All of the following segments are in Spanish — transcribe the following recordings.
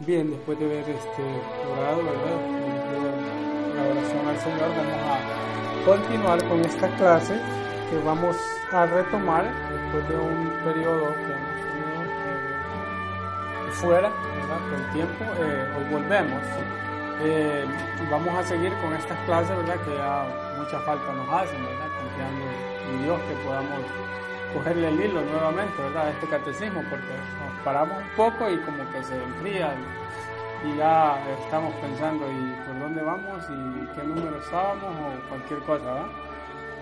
Bien, después de haber este, orado, ¿verdad? La oración al Señor, vamos a continuar con esta clase que vamos a retomar después de un periodo que hemos tenido eh, fuera, ¿verdad? El tiempo, eh, hoy volvemos. Eh, vamos a seguir con estas clases, ¿verdad? Que ya mucha falta nos hacen, ¿verdad? Confiando en Dios que podamos cogerle el hilo nuevamente, ¿verdad? Este catecismo, porque nos paramos un poco y como que se enfría y, ya estamos pensando y por dónde vamos y qué número estábamos o cualquier cosa, ¿verdad?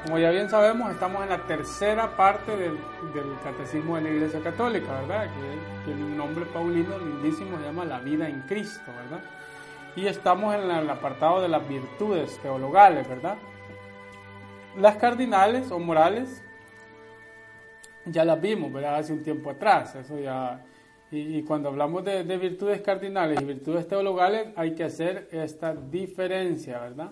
Como ya bien sabemos, estamos en la tercera parte del, catecismo de la Iglesia Católica, ¿verdad? Que tiene un nombre paulino lindísimo, se llama La vida en Cristo, ¿verdad? Y estamos en el apartado de las virtudes teologales, ¿verdad? Las cardinales o morales ya las vimos, ¿verdad? Hace un tiempo atrás, eso ya... Y, cuando hablamos de, virtudes cardinales y virtudes teologales, hay que hacer esta diferencia, ¿verdad?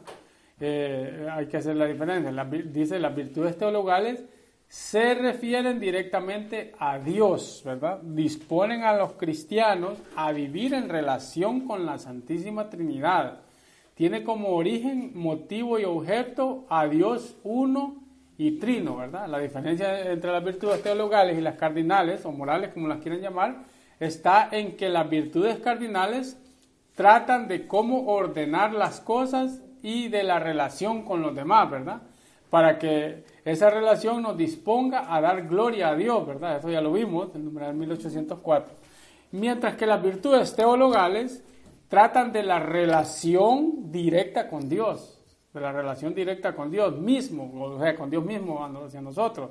Eh, hay que hacer la diferencia. dice, las virtudes teologales se refieren directamente a Dios, ¿verdad? Disponen a los cristianos a vivir en relación con la Santísima Trinidad. Tiene como origen, motivo y objeto a Dios uno y trino, ¿verdad? La diferencia entre las virtudes teologales y las cardinales o morales, como las quieren llamar, está en que las virtudes cardinales tratan de cómo ordenar las cosas y de la relación con los demás, ¿verdad? Para que esa relación nos disponga a dar gloria a Dios, ¿verdad? Eso ya lo vimos en el numeral 1804. Mientras que las virtudes teologales tratan de la relación directa con Dios, de la relación directa con Dios mismo, o sea, con Dios mismo hacia nosotros,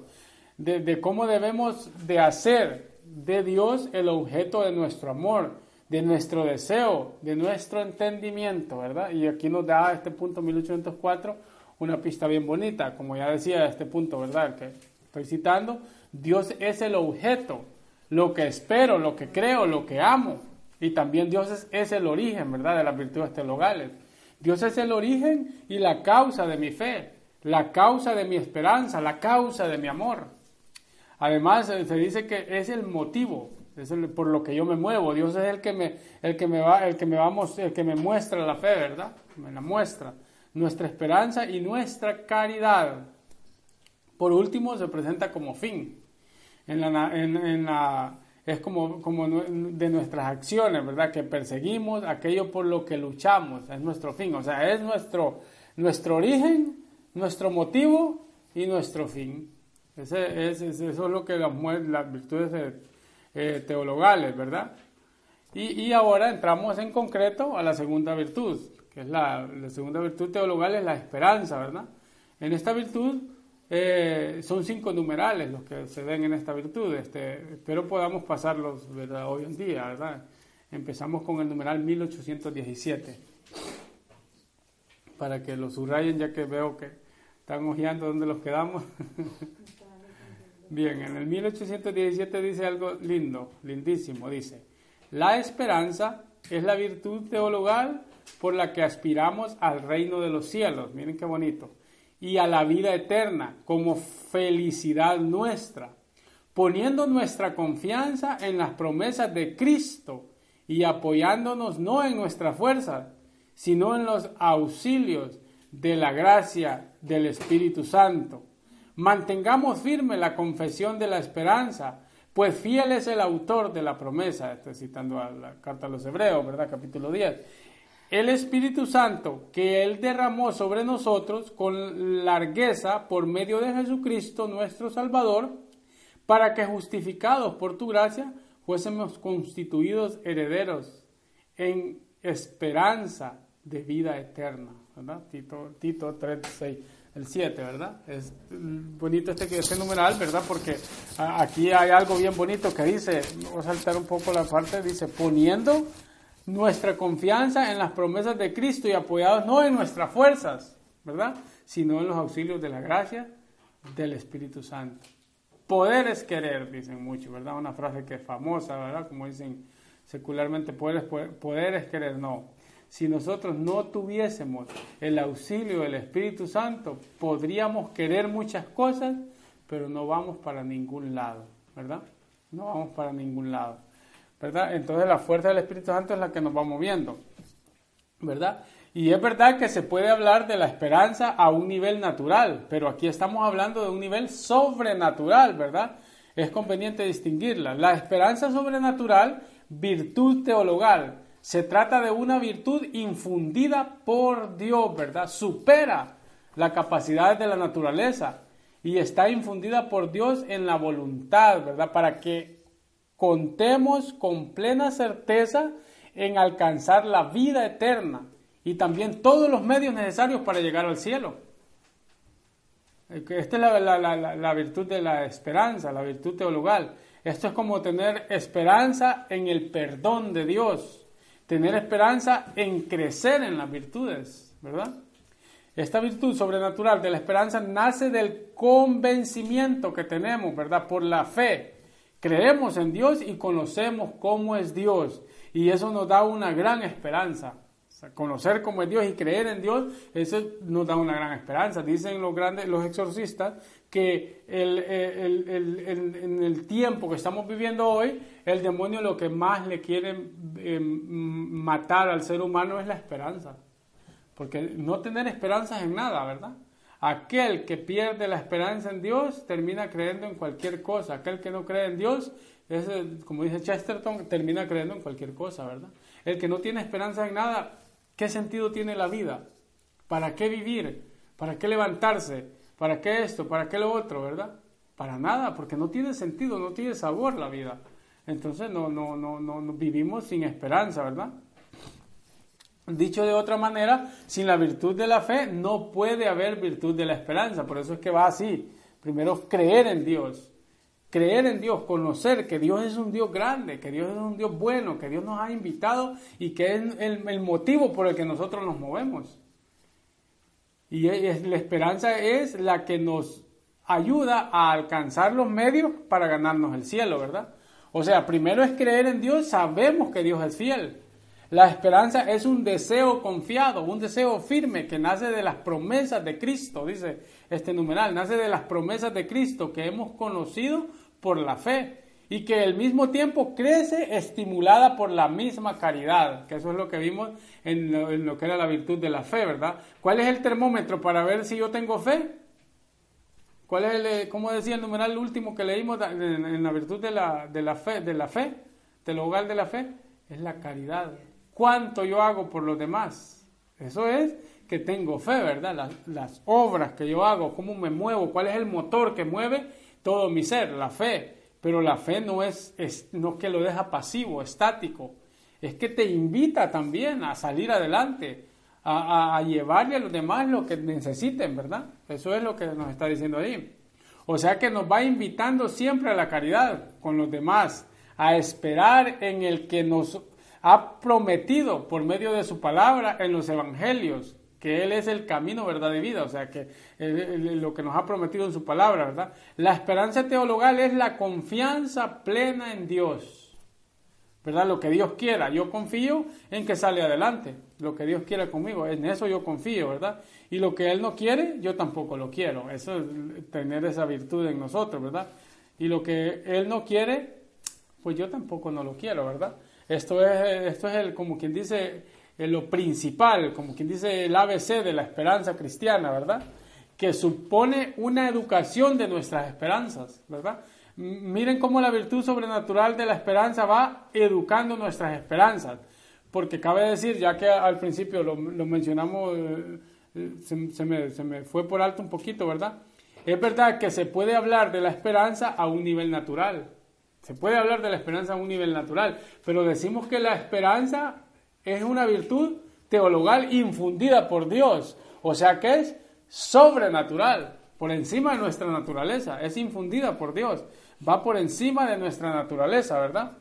de, cómo debemos de hacer de Dios el objeto de nuestro amor, de nuestro deseo, de nuestro entendimiento, ¿verdad? Y aquí nos da este punto 1804 una pista bien bonita, como ya decía este punto, ¿verdad? que estoy citando, Dios es el objeto, lo que espero, lo que creo, lo que amo, y también Dios es, el origen, ¿verdad? De las virtudes teologales. Dios es el origen y la causa de mi fe, la causa de mi esperanza, la causa de mi amor. Además, se dice que es el motivo, es por lo que yo me muevo. Dios es el que me, el que me va, el que me el que me muestra la fe, ¿verdad? Me la muestra. Nuestra esperanza y nuestra caridad. Por último, se presenta como fin. En la es como, como de nuestras acciones, ¿verdad? Que perseguimos aquello por lo que luchamos, es nuestro fin, o sea, es nuestro, nuestro origen, nuestro motivo y nuestro fin. Ese, eso es lo que las, las virtudes eh, teologales, ¿verdad? Y, y, ahora entramos en concreto a la segunda virtud, que es la, la segunda virtud teologal, es la esperanza, ¿verdad? En esta virtud eh, son cinco numerales los que se ven en esta virtud, este, espero podamos pasarlos hoy en día. Empezamos con el numeral 1817, para que lo subrayen ya que veo que están hojeando dónde los quedamos. Bien, en el 1817 dice algo lindo, lindísimo, dice, la esperanza es la virtud teologal por la que aspiramos al reino de los cielos. Miren qué bonito y a la vida eterna como felicidad nuestra, poniendo nuestra confianza en las promesas de Cristo y apoyándonos no en nuestra fuerza, sino en los auxilios de la gracia del Espíritu Santo. Mantengamos firme la confesión de la esperanza, pues fiel es el autor de la promesa. Estoy citando a la carta a los Hebreos, ¿verdad? Capítulo 10 el Espíritu Santo que Él derramó sobre nosotros con largueza por medio de Jesucristo nuestro Salvador, para que justificados por tu gracia fuésemos constituidos herederos en esperanza de vida eterna. ¿verdad? Tito, Tito 3, el 7, ¿verdad? Es bonito este, este numeral, ¿verdad? Porque aquí hay algo bien bonito que dice, voy a saltar un poco la parte, dice, poniendo nuestra confianza en las promesas de Cristo y apoyados no en nuestras fuerzas, ¿verdad? Sino en los auxilios de la gracia del Espíritu Santo. Poder es querer, dicen muchos, ¿verdad? Una frase que es famosa, ¿verdad? Como dicen secularmente, poder es, poder es querer, no. Si nosotros no tuviésemos el auxilio del Espíritu Santo, podríamos querer muchas cosas, pero no vamos para ningún lado, ¿verdad? No vamos para ningún lado. Entonces la fuerza del Espíritu Santo es la que nos va moviendo, ¿verdad? Y es verdad que se puede hablar de la esperanza a un nivel natural, pero aquí estamos hablando de un nivel sobrenatural, ¿verdad? Es conveniente distinguirla. La esperanza sobrenatural, virtud teologal, se trata de una virtud infundida por Dios, ¿verdad? Supera la capacidad de la naturaleza y está infundida por Dios en la voluntad, ¿verdad? Para que contemos con plena certeza en alcanzar la vida eterna y también todos los medios necesarios para llegar al cielo. Esta es la, virtud de la esperanza, la virtud teologal. Esto es como tener esperanza en el perdón de Dios, tener esperanza en crecer en las virtudes, ¿verdad? Esta virtud sobrenatural de la esperanza nace del convencimiento que tenemos, ¿verdad? Por la fe. Creemos en Dios y conocemos cómo es Dios. Y eso nos da una gran esperanza conocer cómo es Dios y creer en Dios, eso nos da una gran esperanza. Dicen los grandes, los exorcistas, que en el tiempo que estamos viviendo hoy, el demonio lo que más le quiere eh, matar al ser humano es la esperanza. Porque no tener esperanza en nada, ¿verdad? Aquel que pierde la esperanza en Dios termina creyendo en cualquier cosa. Aquel que no cree en Dios, es, como dice Chesterton, termina creyendo en cualquier cosa, ¿verdad? El que no tiene esperanza en nada ¿Qué sentido tiene la vida? ¿Para qué vivir? ¿Para qué levantarse? ¿Para qué esto? ¿Para qué lo otro? ¿Verdad? Para nada, porque no tiene sentido, no tiene sabor la vida. Entonces no, no, no, no, vivimos sin esperanza, ¿verdad? Dicho de otra manera, sin la virtud de la fe no puede haber virtud de la esperanza. Por eso es que va así. Primero creer en Dios, creer en Dios, conocer que Dios es un Dios grande, que Dios es un Dios bueno, que Dios nos ha invitado y que es el, motivo por el que nosotros nos movemos. Y la esperanza es la que nos ayuda a alcanzar los medios para ganarnos el cielo, ¿verdad? O sea, primero es creer en Dios, sabemos que Dios es fiel. La esperanza es un deseo confiado, un deseo firme que nace de las promesas de Cristo, dice este numeral, nace de las promesas de Cristo que hemos conocido por la fe y que al mismo tiempo crece estimulada por la misma caridad, que eso es lo que vimos en lo, que era la virtud de la fe, ¿verdad? ¿Cuál es el termómetro para ver si yo tengo fe? ¿Cuál es el, eh, cómo decía el numeral último que leímos en, la virtud de la, de la fe, de la fe, del hogar de la fe? Es la caridad. ¿Cuánto yo hago por los demás? Eso es que tengo fe, ¿verdad? Las, obras que yo hago, cómo me muevo, cuál es el motor que mueve todo mi ser, la fe. Pero la fe no es, no que lo deja pasivo, estático, es que te invita también a salir adelante, a, llevarle a los demás lo que necesiten, ¿verdad? Eso es lo que nos está diciendo ahí. O sea que nos va invitando siempre a la caridad con los demás, a esperar en el que nos ha prometido por medio de su palabra en los evangelios, que Él es el camino, verdad y vida, o sea, que lo que nos ha prometido en su palabra, ¿verdad? La esperanza teologal es la confianza plena en Dios, ¿verdad? Lo que Dios quiera, yo confío en que sale adelante, lo que Dios quiera conmigo, en eso yo confío, ¿verdad? Y lo que Él no quiere, yo tampoco lo quiero, eso es tener esa virtud en nosotros, ¿verdad? Y lo que Él no quiere, pues yo tampoco no lo quiero, ¿verdad? Esto es, esto es el, como quien dice, lo principal, como quien dice el ABC de la esperanza cristiana, ¿verdad? Que supone una educación de nuestras esperanzas, ¿verdad? Miren cómo la virtud sobrenatural de la esperanza va educando nuestras esperanzas. Porque cabe decir, ya que al principio lo, mencionamos, eh, se, me, se me fue por alto un poquito, ¿verdad? Es verdad que se puede hablar de la esperanza a un nivel natural. Se puede hablar de la esperanza a un nivel natural, pero decimos que la esperanza es una virtud teologal infundida por Dios, o sea que es sobrenatural, por encima de nuestra naturaleza, es infundida por Dios, va por encima de nuestra naturaleza, ¿verdad?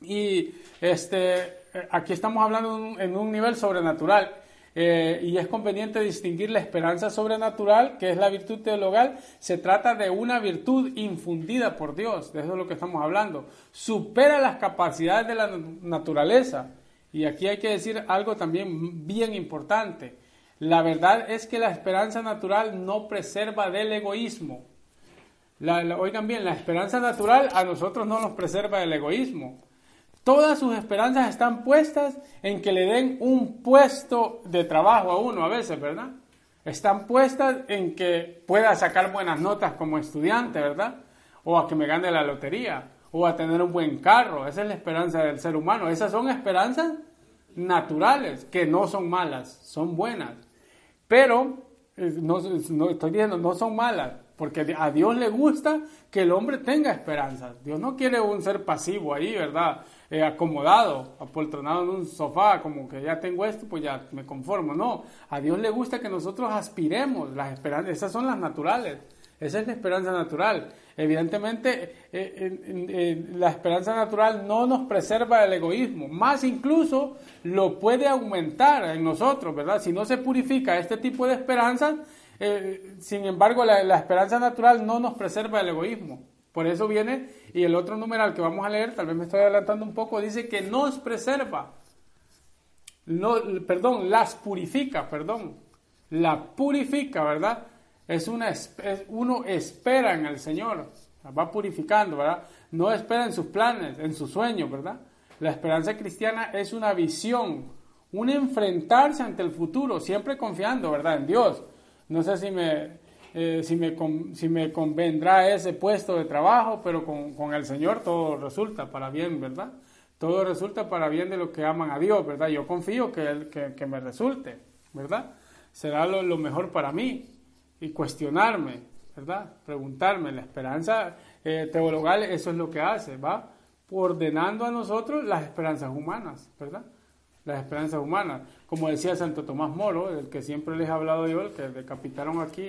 Y este, aquí estamos hablando en un nivel sobrenatural. Eh, y es conveniente distinguir la esperanza sobrenatural, que es la virtud teologal, se trata de una virtud infundida por Dios, de eso es lo que estamos hablando, supera las capacidades de la naturaleza, y aquí hay que decir algo también bien importante. La verdad es que la esperanza natural no preserva del egoísmo. oigan bien, la esperanza natural a nosotros no nos preserva del egoísmo. Todas sus esperanzas están puestas en que le den un puesto de trabajo a uno a veces, ¿verdad? Están puestas en que pueda sacar buenas notas como estudiante, ¿verdad? O a que me gane la lotería, o a tener un buen carro. Esa es la esperanza del ser humano. Esas son esperanzas naturales, que no son malas, son buenas. Pero, eh, no, estoy diciendo, no son malas, porque a Dios le gusta que el hombre tenga esperanzas. Dios no quiere un ser pasivo ahí, ¿verdad? Eh, acomodado, apoltronado en un sofá, como que ya tengo esto, pues ya me conformo. No, a Dios le gusta que nosotros aspiremos las esperanzas, esas son las naturales, esa es la esperanza natural. Evidentemente, eh, la esperanza natural no nos preserva del egoísmo, más incluso lo puede aumentar en nosotros, ¿verdad? Si no se purifica este tipo de esperanzas, eh, sin embargo, la, la esperanza natural no nos preserva del egoísmo. Por eso viene, y el otro numeral que vamos a leer, tal vez me estoy adelantando un poco, dice que nos preserva. No, perdón, las purifica, perdón. La purifica, ¿verdad? Es una, uno espera en el Señor, va purificando, ¿verdad? No espera en sus planes, en sus sueños, ¿verdad? La esperanza cristiana es una visión, un enfrentarse ante el futuro, siempre confiando, ¿verdad? En Dios. No sé si me, eh, si, me, si me convendrá ese puesto de trabajo, pero con, con, el Señor todo resulta para bien, ¿verdad? Todo resulta para bien de los que aman a Dios, ¿verdad? Yo confío que, que, me resulte, ¿verdad? Será lo, lo, mejor para mí y cuestionarme, ¿verdad? Preguntarme. La esperanza eh, teologal eso es lo que hace, ¿va? Ordenando a nosotros las esperanzas humanas, ¿verdad? Las esperanzas humanas como decía Santo Tomás Moro, del que siempre les he hablado yo, el que decapitaron aquí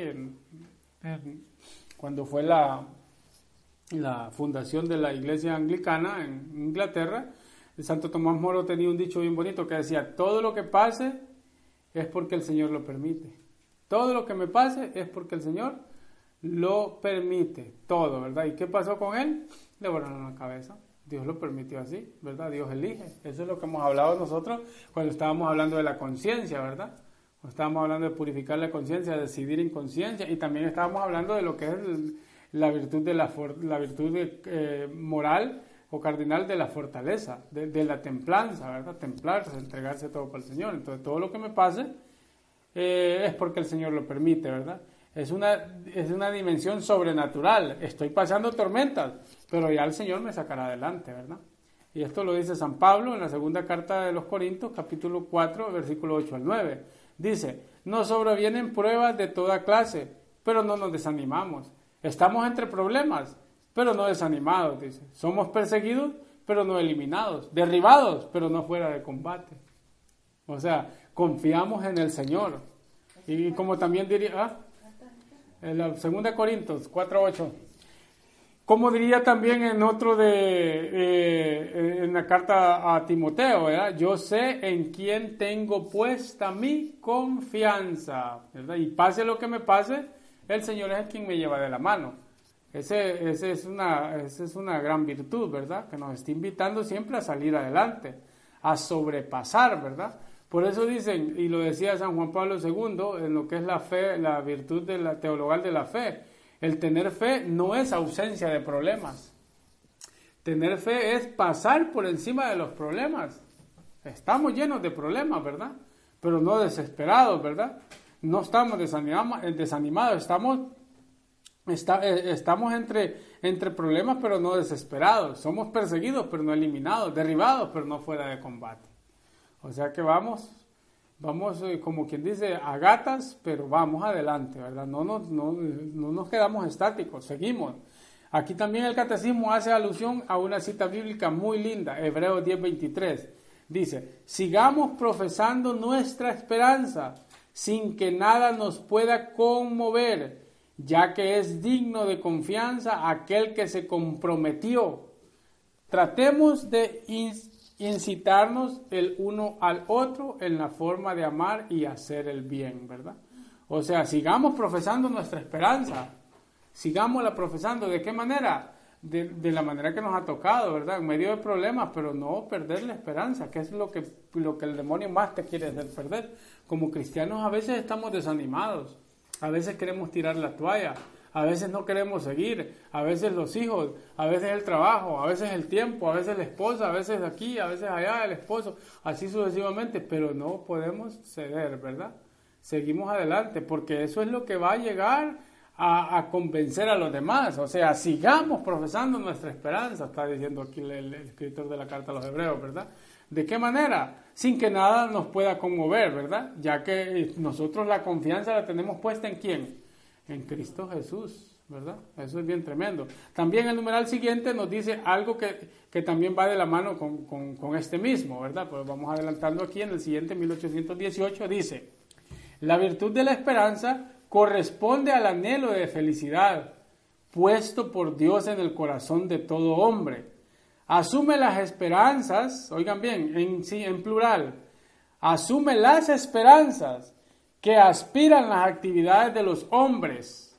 cuando fue la, la fundación de la iglesia anglicana en Inglaterra, Santo Tomás Moro tenía un dicho bien bonito que decía, todo lo que pase es porque el Señor lo permite. Todo lo que me pase es porque el Señor lo permite. Todo, ¿verdad? ¿Y qué pasó con él? Le volaron la cabeza. Dios lo permitió así, ¿verdad? Dios elige. Eso es lo que hemos hablado nosotros cuando estábamos hablando de la conciencia, ¿verdad? Cuando estábamos hablando de purificar la conciencia, de decidir en conciencia, y también estábamos hablando de lo que es la virtud de la, la virtud eh, moral o cardinal de la fortaleza, de, la templanza, ¿verdad? Templarse, entregarse todo para el Señor. Entonces, todo lo que me pase eh, es porque el Señor lo permite, ¿verdad? Es una, es una dimensión sobrenatural. Estoy pasando tormentas, pero ya el Señor me sacará adelante, ¿verdad? Y esto lo dice San Pablo en la segunda carta de los Corintios, capítulo 4, versículo 8 al 9. Dice, nos sobrevienen pruebas de toda clase, pero no nos desanimamos. Estamos entre problemas, pero no desanimados, dice. Somos perseguidos, pero no eliminados. Derribados, pero no fuera de combate. O sea, confiamos en el Señor. Y como también diría, ¿ah? en la segunda Corintios 4, 8. Como diría también en otro de, eh, en la carta a Timoteo, ¿verdad? yo sé en quién tengo puesta mi confianza, ¿verdad? Y pase lo que me pase, el Señor es quien me lleva de la mano. Ese, ese es una, esa es una gran virtud, ¿verdad? Que nos está invitando siempre a salir adelante, a sobrepasar, ¿verdad? Por eso dicen, y lo decía San Juan Pablo II, en lo que es la fe, la virtud de la teologal de la fe, el tener fe no es ausencia de problemas. Tener fe es pasar por encima de los problemas. Estamos llenos de problemas, ¿verdad? Pero no desesperados, ¿verdad? No estamos desanimados, estamos, eh, estamos entre problemas, pero no desesperados. Somos perseguidos, pero no eliminados, derribados, pero no fuera de combate. O sea que vamos vamos, eh, como quien dice, a gatas, pero vamos adelante, ¿verdad? No nos, no, no nos quedamos estáticos, seguimos. Aquí también el catecismo hace alusión a una cita bíblica muy linda, Hebreos 10:23. Dice, sigamos profesando nuestra esperanza sin que nada nos pueda conmover, ya que es digno de confianza aquel que se comprometió. Tratemos de incitarnos el uno al otro en la forma de amar y hacer el bien, ¿verdad? O sea, sigamos profesando nuestra esperanza, sigámosla profesando. ¿De qué manera? De, la manera que nos ha tocado, ¿verdad? En medio de problemas, pero no perder la esperanza, que es lo que, lo que el demonio más te quiere hacer perder. Como cristianos a veces estamos desanimados, a veces queremos tirar la toalla, a veces no queremos seguir, a veces los hijos, a veces el trabajo, a veces el tiempo, a veces la esposa, a veces aquí, a veces allá el esposo, así sucesivamente, pero no podemos ceder, ¿verdad? Seguimos adelante, porque eso es lo que va a llegar a, convencer a los demás. O sea, sigamos profesando nuestra esperanza, está diciendo aquí el, escritor de la carta a los hebreos, ¿verdad? ¿De qué manera? Sin que nada nos pueda conmover, ¿verdad? Ya que nosotros la confianza la tenemos puesta en quién? En Cristo Jesús, ¿verdad? Eso es bien tremendo. También el numeral siguiente nos dice algo que, también va de la mano con, con este mismo, ¿verdad? Pues vamos adelantando aquí en el siguiente 1818, dice, la virtud de la esperanza corresponde al anhelo de felicidad puesto por Dios en el corazón de todo hombre. Asume las esperanzas, oigan bien, en, en plural, asume las esperanzas que aspiran las actividades de los hombres,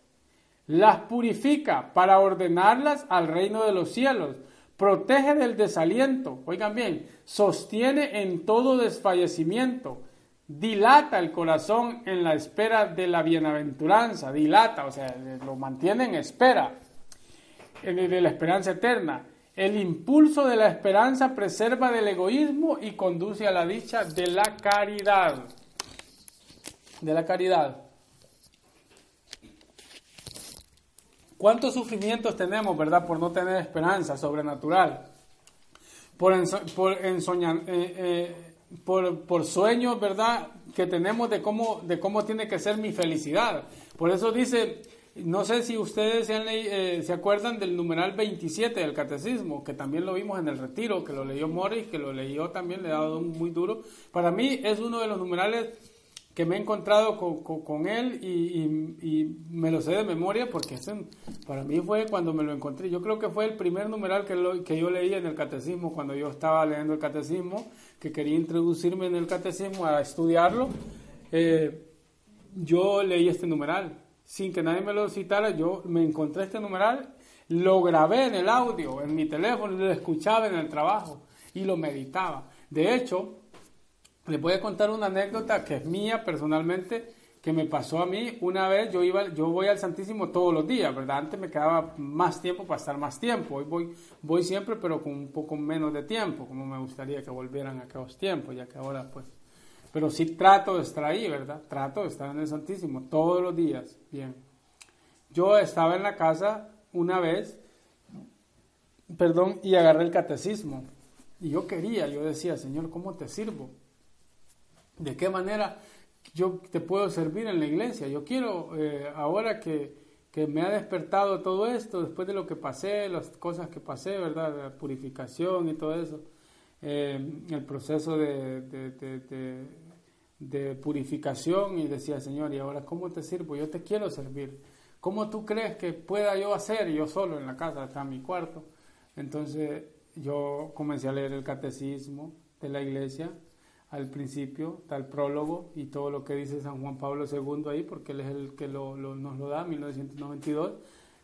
las purifica para ordenarlas al reino de los cielos, protege del desaliento, oigan bien, sostiene en todo desfallecimiento, dilata el corazón en la espera de la bienaventuranza, dilata, o sea, lo mantiene en espera de la esperanza eterna. El impulso de la esperanza preserva del egoísmo y conduce a la dicha de la caridad. De la caridad. ¿Cuántos sufrimientos tenemos, verdad, por no tener esperanza sobrenatural? Por, por ensoñar, eh, eh, por, por, sueños, ¿verdad?, que tenemos de cómo, de cómo tiene que ser mi felicidad. Por eso dice, no sé si ustedes se, eh, se acuerdan del numeral 27 del catecismo, que también lo vimos en el retiro, que lo leyó Morris, que lo leyó también, le ha dado muy duro. Para mí es uno de los numerales que me he encontrado con, él y, me lo sé de memoria porque para mí fue cuando me lo encontré. Yo creo que fue el primer numeral que, que yo leí en el catecismo cuando yo estaba leyendo el catecismo que quería introducirme en el catecismo a estudiarlo, eh, yo leí este numeral. Sin que nadie me lo citara, yo me encontré este numeral, lo grabé en el audio, en mi teléfono, lo escuchaba en el trabajo y lo meditaba. De hecho, les voy a contar una anécdota que es mía personalmente, que me pasó a mí una vez, yo iba, yo voy al Santísimo todos los días, ¿verdad? Antes me quedaba más tiempo para estar más tiempo, hoy voy, voy siempre pero con un poco menos de tiempo, como me gustaría que volvieran aquellos tiempos, ya que ahora pues, pero sí trato de estar ahí, ¿verdad? Trato de estar en el Santísimo todos los días, bien. Yo estaba en la casa una vez, perdón, y agarré el catecismo, y yo quería, yo decía, Señor, ¿cómo te sirvo? ¿De qué manera? yo te puedo servir en la iglesia. Yo quiero, eh, ahora que, me ha despertado todo esto, después de lo que pasé, las cosas que pasé, ¿verdad? La purificación y todo eso, eh, el proceso de, de, purificación y decía, Señor, ¿y ahora cómo te sirvo? Yo te quiero servir. ¿Cómo tú crees que pueda yo hacer? Yo solo en la casa, está en mi cuarto. Entonces yo comencé a leer el catecismo de la iglesia al principio, tal prólogo y todo lo que dice San Juan Pablo II ahí, porque él es el que nos lo da, 1992,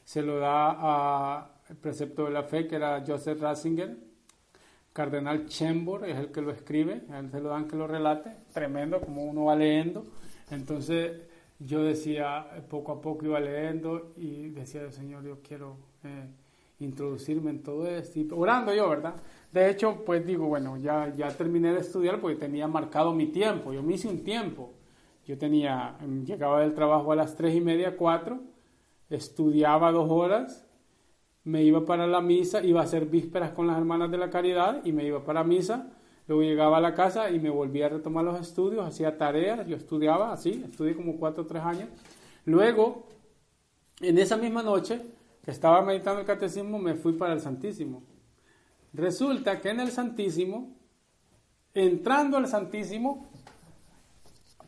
se lo da al precepto de la fe, que era Joseph Ratzinger, Cardenal Chembor es el que lo escribe, a él se lo dan que lo relate, tremendo como uno va leyendo. Entonces yo decía, poco a poco iba leyendo y decía, Señor, yo quiero eh, introducirme en todo esto, y orando yo, ¿verdad? De hecho, pues digo, bueno, ya, ya terminé de estudiar porque tenía marcado mi tiempo. Yo me hice un tiempo. Yo tenía, llegaba del trabajo a las tres y media, cuatro, estudiaba dos horas, me iba para la misa, iba a hacer vísperas con las hermanas de la caridad y me iba para misa. Luego llegaba a la casa y me volvía a retomar los estudios, hacía tareas, yo estudiaba así, estudié como cuatro o tres años. Luego, en esa misma noche que estaba meditando el catecismo, me fui para el Santísimo. Resulta que en el Santísimo, entrando al Santísimo,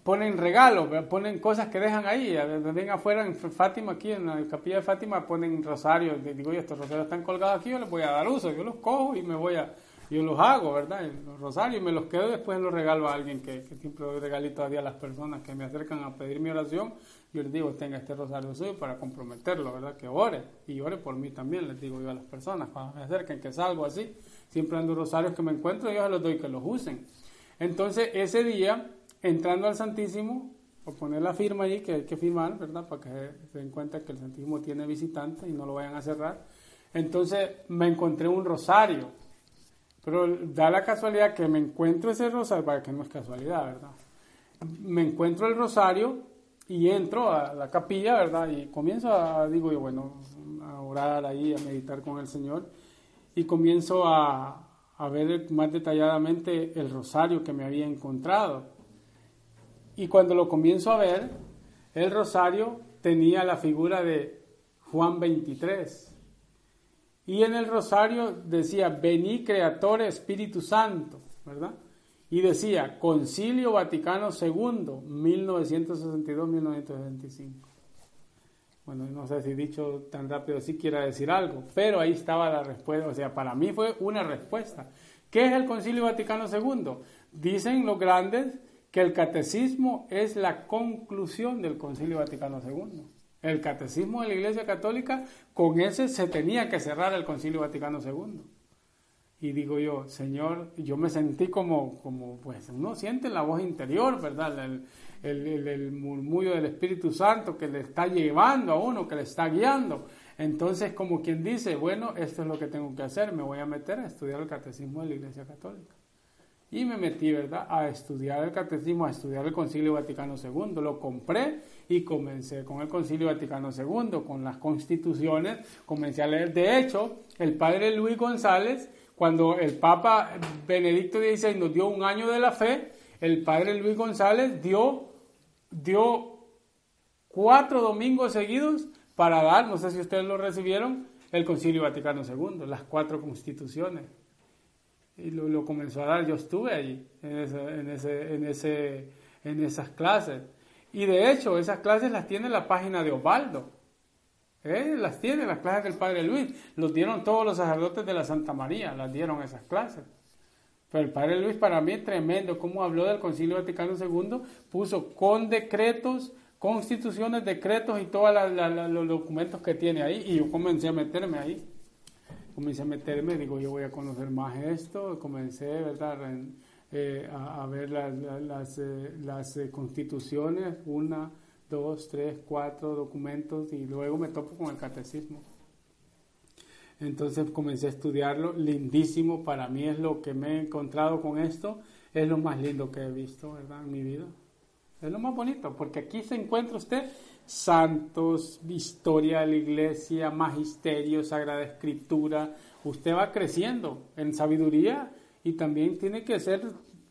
ponen regalos, ponen cosas que dejan ahí. Ven afuera en Fátima, aquí en la capilla de Fátima, ponen rosarios. Digo, estos rosarios están colgados aquí, yo les voy a dar uso. Yo los cojo y me voy a, yo los hago, ¿verdad? Los rosarios me los quedo y después los regalo a alguien que, siempre doy regalito a a las personas que me acercan a pedir mi oración yo les digo, tenga este rosario suyo para comprometerlo, ¿verdad? Que ore, y ore por mí también, les digo yo a las personas, cuando me acerquen, que salgo así, siempre ando rosarios que me encuentro, yo se los doy que los usen. Entonces, ese día, entrando al Santísimo, poner la firma ahí que hay que firmar, ¿verdad? Para que se den cuenta que el Santísimo tiene visitantes y no lo vayan a cerrar. Entonces me encontré un rosario, pero da la casualidad que me encuentro ese rosario, para que no es casualidad, ¿verdad? Me encuentro el rosario y entro a la capilla, ¿verdad? Y comienzo a, digo yo, bueno, a orar ahí, a meditar con el Señor y comienzo a, ver más detalladamente el rosario que me había encontrado. Y cuando lo comienzo a ver, el rosario tenía la figura de Juan 23. Y en el rosario decía, vení Creator Espíritu Santo, ¿verdad? Y decía, Concilio Vaticano II, 1962-1965. Bueno, no sé si dicho tan rápido si quiera decir algo, pero ahí estaba la respuesta. O sea, para mí fue una respuesta. ¿Qué es el Concilio Vaticano II? Dicen los grandes que el catecismo es la conclusión del Concilio Vaticano II. El catecismo de la Iglesia Católica, con ese se tenía que cerrar el Concilio Vaticano II. Y digo yo, Señor, yo me sentí como, como pues uno siente la voz interior, ¿verdad? El, el, murmullo del Espíritu Santo que le está llevando a uno, que le está guiando. Entonces, como quien dice, bueno, esto es lo que tengo que hacer, me voy a meter a estudiar el catecismo de la Iglesia Católica. Y me metí, ¿verdad?, a estudiar el catecismo, a estudiar el Concilio Vaticano II. Lo compré y comencé con el Concilio Vaticano II, con las constituciones, comencé a leer. De hecho, el padre Luis González, cuando el Papa Benedicto XVI nos dio un año de la fe, el padre Luis González dio dio cuatro domingos seguidos para dar, no sé si ustedes lo recibieron, el Concilio Vaticano II, las cuatro constituciones. Y lo, comenzó a dar, yo estuve allí, en, en, ese, en, ese, en esas clases. Y de hecho, esas clases las tiene la página de Osvaldo. ¿Eh? Las tiene, las clases del Padre Luis. Los dieron todos los sacerdotes de la Santa María, las dieron esas clases. Pero el padre Luis para mí es tremendo, como habló del Concilio Vaticano II, puso con decretos, constituciones, decretos y todos los documentos que tiene ahí. Y yo comencé a meterme ahí. Comencé a meterme, digo, yo voy a conocer más esto. Comencé, ¿verdad? Eh, a, ver las, eh, las eh, constituciones, una, dos, tres, cuatro documentos y luego me topo con el catecismo. Entonces comencé a estudiarlo, lindísimo, para mí es lo que me he encontrado con esto, es lo más lindo que he visto, ¿verdad? En mi vida. Es lo más bonito, porque aquí se encuentra usted santos, historia de la iglesia, magisterio, sagrada escritura. Usted va creciendo en sabiduría y también tiene que ser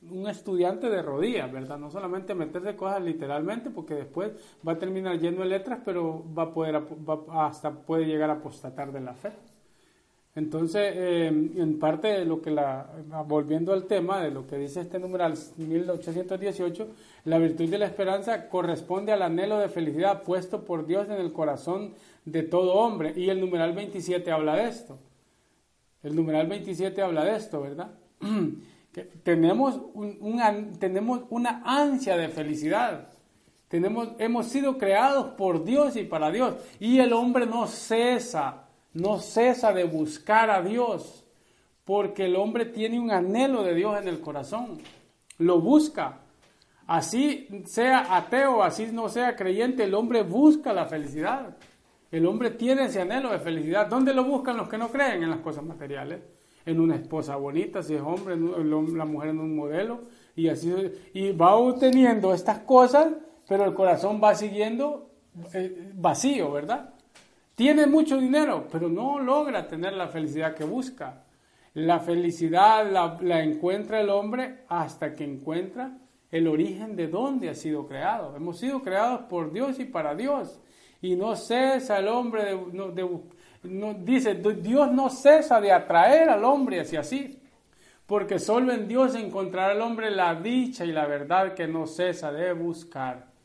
un estudiante de rodillas, ¿verdad? No solamente meterse cosas literalmente, porque después va a terminar lleno de letras, pero va a poder, hasta puede llegar a apostatar de la fe. Entonces, eh, en parte de lo que la, volviendo al tema de lo que dice este numeral 1818, la virtud de la esperanza corresponde al anhelo de felicidad puesto por Dios en el corazón de todo hombre. Y el numeral 27 habla de esto. El numeral 27 habla de esto, ¿verdad? que tenemos, tenemos una ansia de felicidad. Tenemos, hemos sido creados por Dios y para Dios. Y el hombre no cesa no cesa de buscar a Dios, porque el hombre tiene un anhelo de Dios en el corazón, lo busca. Así sea ateo, así no sea creyente, el hombre busca la felicidad. El hombre tiene ese anhelo de felicidad. ¿Dónde lo buscan los que no creen en las cosas materiales? En una esposa bonita, si es hombre, la mujer en un modelo, y así y va obteniendo estas cosas, pero el corazón va siguiendo eh, vacío, ¿verdad? Tiene mucho dinero, pero no logra tener la felicidad que busca. La felicidad la, encuentra el hombre hasta que encuentra el origen de dónde ha sido creado. Hemos sido creados por Dios y para Dios. Y no cesa el hombre de, dice, Dios no cesa de atraer al hombre hacia sí, porque solo en Dios encontrará el hombre la dicha y la verdad que no cesa de buscar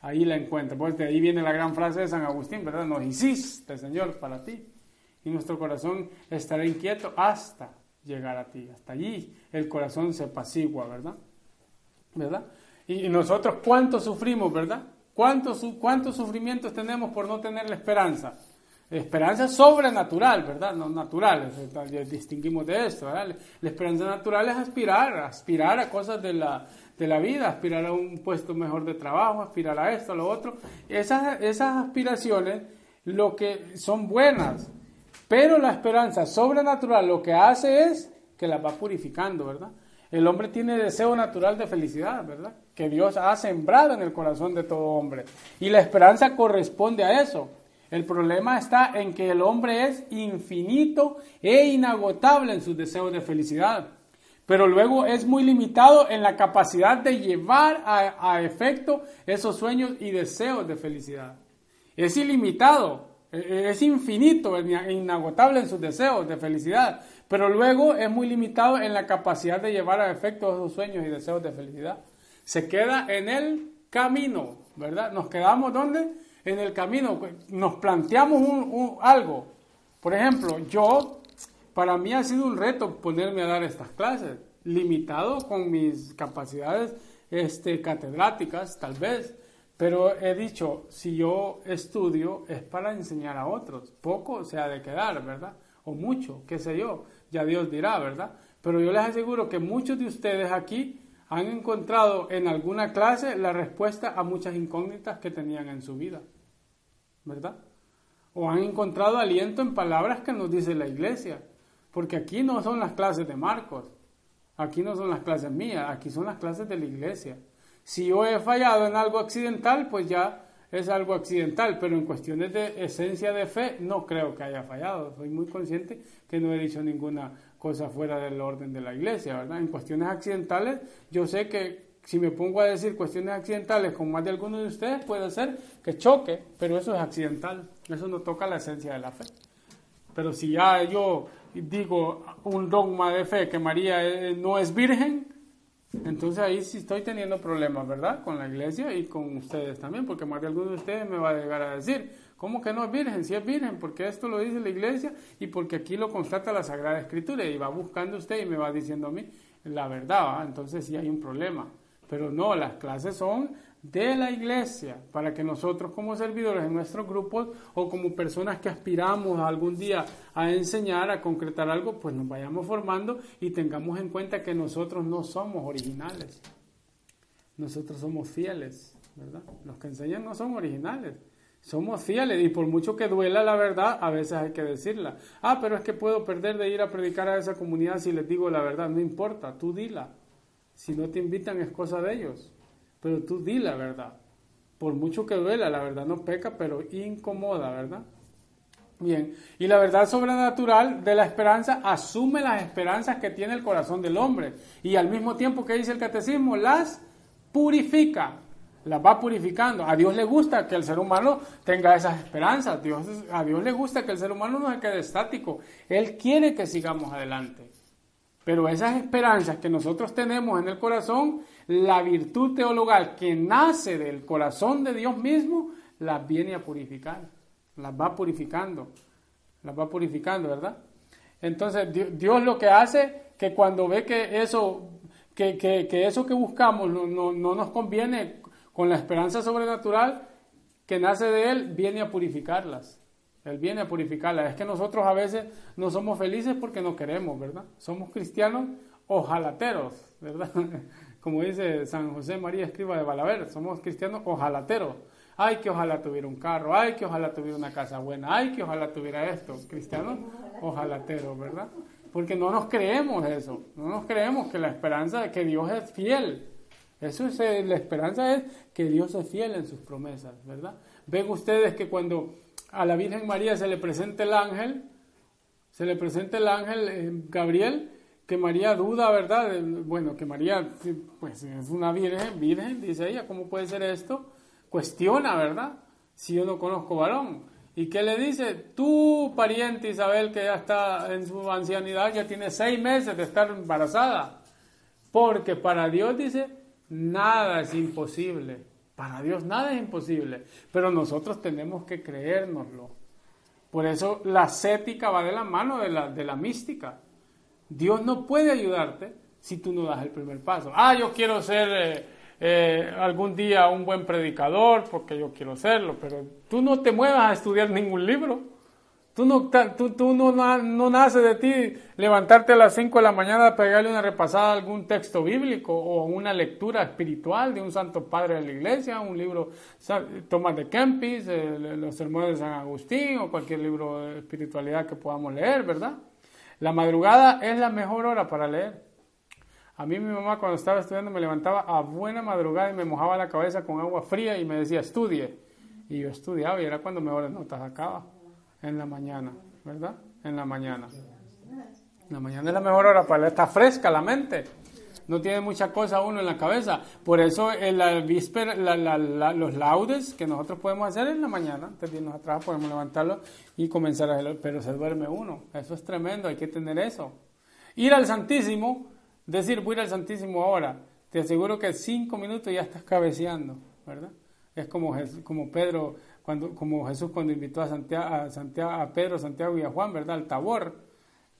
ahí la encuentra. Pues de ahí viene la gran frase de San Agustín, ¿verdad? Nos hiciste, Señor, para ti. Y nuestro corazón estará inquieto hasta llegar a ti. Hasta allí el corazón se apacigua, ¿verdad? ¿Verdad? Y nosotros cuánto sufrimos, ¿verdad? ¿Cuántos, cuántos sufrimientos tenemos por no tener la esperanza? Esperanza sobrenatural, ¿verdad? No natural, distinguimos de esto, ¿verdad? La esperanza natural es aspirar, aspirar a cosas de la, de la vida, aspirar a un puesto mejor de trabajo, aspirar a esto, a lo otro. Esas, esas aspiraciones lo que son buenas, pero la esperanza sobrenatural lo que hace es que las va purificando, ¿verdad? El hombre tiene deseo natural de felicidad, ¿verdad? Que Dios ha sembrado en el corazón de todo hombre. Y la esperanza corresponde a eso. El problema está en que el hombre es infinito e inagotable en sus deseos de felicidad, pero luego es muy limitado en la capacidad de llevar a, efecto esos sueños y deseos de felicidad. Es ilimitado, e, e, es infinito e inagotable en sus deseos de felicidad, pero luego es muy limitado en la capacidad de llevar a efecto esos sueños y deseos de felicidad. Se queda en el camino, ¿verdad? Nos quedamos donde? en el camino, nos planteamos un, algo. Por ejemplo, yo, para mí ha sido un reto ponerme a dar estas clases, limitado con mis capacidades este, catedráticas, tal vez. Pero he dicho, si yo estudio es para enseñar a otros. Poco se ha de quedar, ¿verdad? O mucho, qué sé yo. Ya Dios dirá, ¿verdad? Pero yo les aseguro que muchos de ustedes aquí han encontrado en alguna clase la respuesta a muchas incógnitas que tenían en su vida. ¿verdad? O han encontrado aliento en palabras que nos dice la iglesia. Porque aquí no son las clases de Marcos, aquí no son las clases mías, aquí son las clases de la iglesia. Si yo he fallado en algo accidental, pues ya es algo accidental, pero en cuestiones de esencia de fe no creo que haya fallado. Soy muy consciente que no he dicho ninguna cosa fuera del orden de la iglesia, ¿verdad? En cuestiones accidentales yo sé que si me pongo a decir cuestiones accidentales con más de algunos de ustedes, puede ser que choque, pero eso es accidental, eso no toca la esencia de la fe. Pero si ya yo digo un dogma de fe que María eh, no es virgen, entonces ahí sí estoy teniendo problemas, ¿verdad? Con la iglesia y con ustedes también, porque más de algunos de ustedes me va a llegar a decir, ¿cómo que no es virgen? Si es virgen, porque esto lo dice la iglesia y porque aquí lo constata la Sagrada Escritura y va buscando usted y me va diciendo a mí la verdad, entonces sí hay un problema. Pero no, las clases son de la iglesia, para que nosotros como servidores en nuestros grupos o como personas que aspiramos algún día a enseñar, a concretar algo, pues nos vayamos formando y tengamos en cuenta que nosotros no somos originales. Nosotros somos fieles, ¿verdad? Los que enseñan no son originales. Somos fieles y por mucho que duela la verdad, a veces hay que decirla. Ah, pero es que puedo perder de ir a predicar a esa comunidad si les digo la verdad. No importa, tú dila. Si no te invitan es cosa de ellos. Pero tú di la verdad. Por mucho que duela, la verdad no peca, pero incomoda, ¿verdad? Bien, y la verdad sobrenatural de la esperanza asume las esperanzas que tiene el corazón del hombre y al mismo tiempo que dice el catecismo, las purifica, las va purificando. A Dios le gusta que el ser humano tenga esas esperanzas, Dios, a Dios le gusta que el ser humano no se quede estático, Él quiere que sigamos adelante. Pero esas esperanzas que nosotros tenemos en el corazón, la virtud teologal que nace del corazón de Dios mismo, las viene a purificar, las va purificando, las va purificando, ¿verdad? Entonces Dios lo que hace que cuando ve que eso que, que, eso que buscamos no, no, no nos conviene con la esperanza sobrenatural que nace de Él, viene a purificarlas. Él viene a purificarla. Es que nosotros a veces no somos felices porque no queremos, ¿verdad? Somos cristianos ojalateros, ¿verdad? Como dice San José María Escriba de Balaver, somos cristianos ojalateros. Ay, que ojalá tuviera un carro, ay, que ojalá tuviera una casa buena, ay, que ojalá tuviera esto. Cristianos ojalateros, ¿verdad? Porque no nos creemos eso, no nos creemos que la esperanza de que Dios es fiel. Eso es, eh, la esperanza es que Dios es fiel en sus promesas, ¿verdad? Ven ustedes que cuando a la Virgen María se le presenta el ángel, se le presenta el ángel eh, Gabriel, que María duda, ¿verdad? Bueno, que María pues es una virgen, virgen, dice ella, ¿cómo puede ser esto? Cuestiona, ¿verdad? Si yo no conozco varón. ¿Y qué le dice? Tu pariente Isabel, que ya está en su ancianidad, ya tiene seis meses de estar embarazada. Porque para Dios dice, nada es imposible. Para Dios nada es imposible, pero nosotros tenemos que creérnoslo. Por eso la ascética va de la mano de la, de la mística. Dios no puede ayudarte si tú no das el primer paso. Ah, yo quiero ser eh, eh, algún día un buen predicador porque yo quiero serlo, pero tú no te muevas a estudiar ningún libro. Tú no, tú, no, no nace de ti levantarte a las 5 de la mañana a pegarle una repasada a algún texto bíblico o una lectura espiritual de un santo padre de la iglesia, un libro, Tomás de Kempis, los sermones de San Agustín o cualquier libro de espiritualidad que podamos leer, ¿verdad? La madrugada es la mejor hora para leer. A mí mi mamá cuando estaba estudiando me levantaba a buena madrugada y me mojaba la cabeza con agua fría y me decía, estudie. Y yo estudiaba y era cuando mejores notas sacaba en la mañana, ¿verdad? En la mañana. La mañana es la mejor hora para estar fresca la mente. No tiene mucha cosa uno en la cabeza. Por eso en la víspera, los laudes que nosotros podemos hacer en la mañana, antes de irnos atrás, podemos levantarlo y comenzar a hacerlo. Pero se duerme uno. Eso es tremendo, hay que tener eso. Ir al Santísimo, decir voy ir al Santísimo ahora, te aseguro que cinco minutos ya estás cabeceando, ¿verdad? Es como, como Pedro cuando, como Jesús cuando invitó a, Santiago, a, Santiago, a Pedro, Santiago y a Juan, ¿verdad? Al Tabor.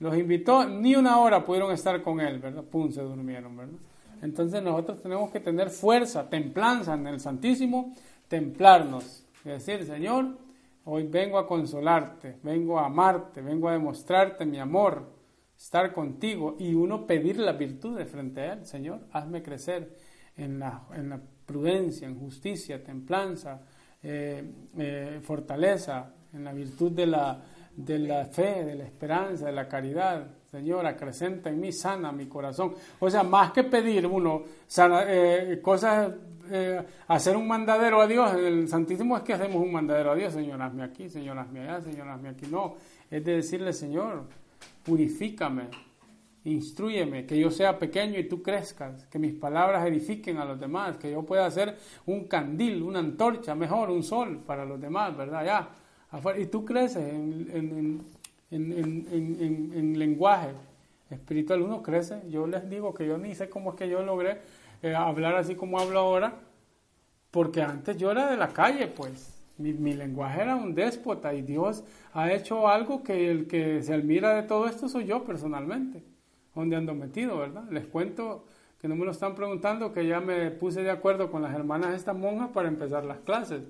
Los invitó, ni una hora pudieron estar con él, ¿verdad? Pum, se durmieron, ¿verdad? Entonces nosotros tenemos que tener fuerza, templanza en el Santísimo, templarnos. Es decir, Señor, hoy vengo a consolarte, vengo a amarte, vengo a demostrarte mi amor, estar contigo y uno pedir las virtudes frente a Él. Señor, hazme crecer en la, en la prudencia, en justicia, templanza, eh, eh, fortaleza, en la virtud de la, de la fe, de la esperanza, de la caridad. Señor, acrecenta en mí, sana mi corazón. O sea, más que pedir uno eh, cosas, hacer un mandadero a Dios, en el Santísimo es que hacemos un mandadero a Dios, Señor, hazme aquí, Señor, hazme allá, Señor, hazme aquí. No, es de decirle, Señor, purifícame, Instruyeme, que yo sea pequeño y tú crezcas, que mis palabras edifiquen a los demás, que yo pueda ser un candil, una antorcha, mejor, un sol para los demás, ¿verdad? Ya, y tú creces en, en, lenguaje espiritual, uno crece. Yo les digo que yo ni sé cómo es que yo logré eh, hablar así como hablo ahora, porque antes yo era de la calle, pues. Mi, mi, lenguaje era un déspota y Dios ha hecho algo que el que se admira de todo esto soy yo personalmente dónde ando metido, ¿verdad? Les cuento que no me lo están preguntando, que ya me puse de acuerdo con las hermanas de esta monja para empezar las clases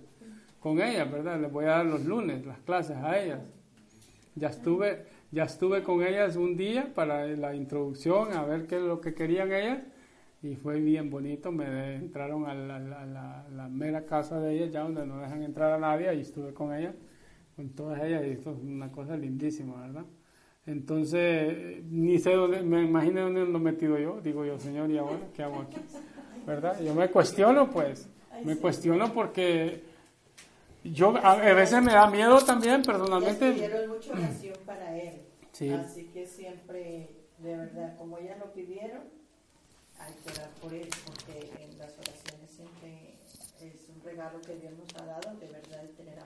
con ellas, ¿verdad? Les voy a dar los lunes las clases a ellas. Ya estuve, ya estuve con ellas un día para la introducción, a ver qué es lo que querían ellas, y fue bien bonito, me entraron a la, mera casa de ellas, ya donde no dejan entrar a nadie, y estuve con ellas, con todas ellas, y esto es una cosa lindísima, ¿verdad? Entonces, ni sé dónde, me imagino dónde lo he metido yo. Digo yo, Señor, ¿y ahora qué hago aquí? ¿Verdad? Yo me cuestiono, pues. Me cuestiono porque yo a, veces me da miedo también, personalmente. pidieron mucha oración para él. Sí. Así que siempre, de verdad, como ya lo pidieron, hay que orar por él, porque en las oraciones siempre es un regalo que Dios nos ha dado, de verdad, de tener a.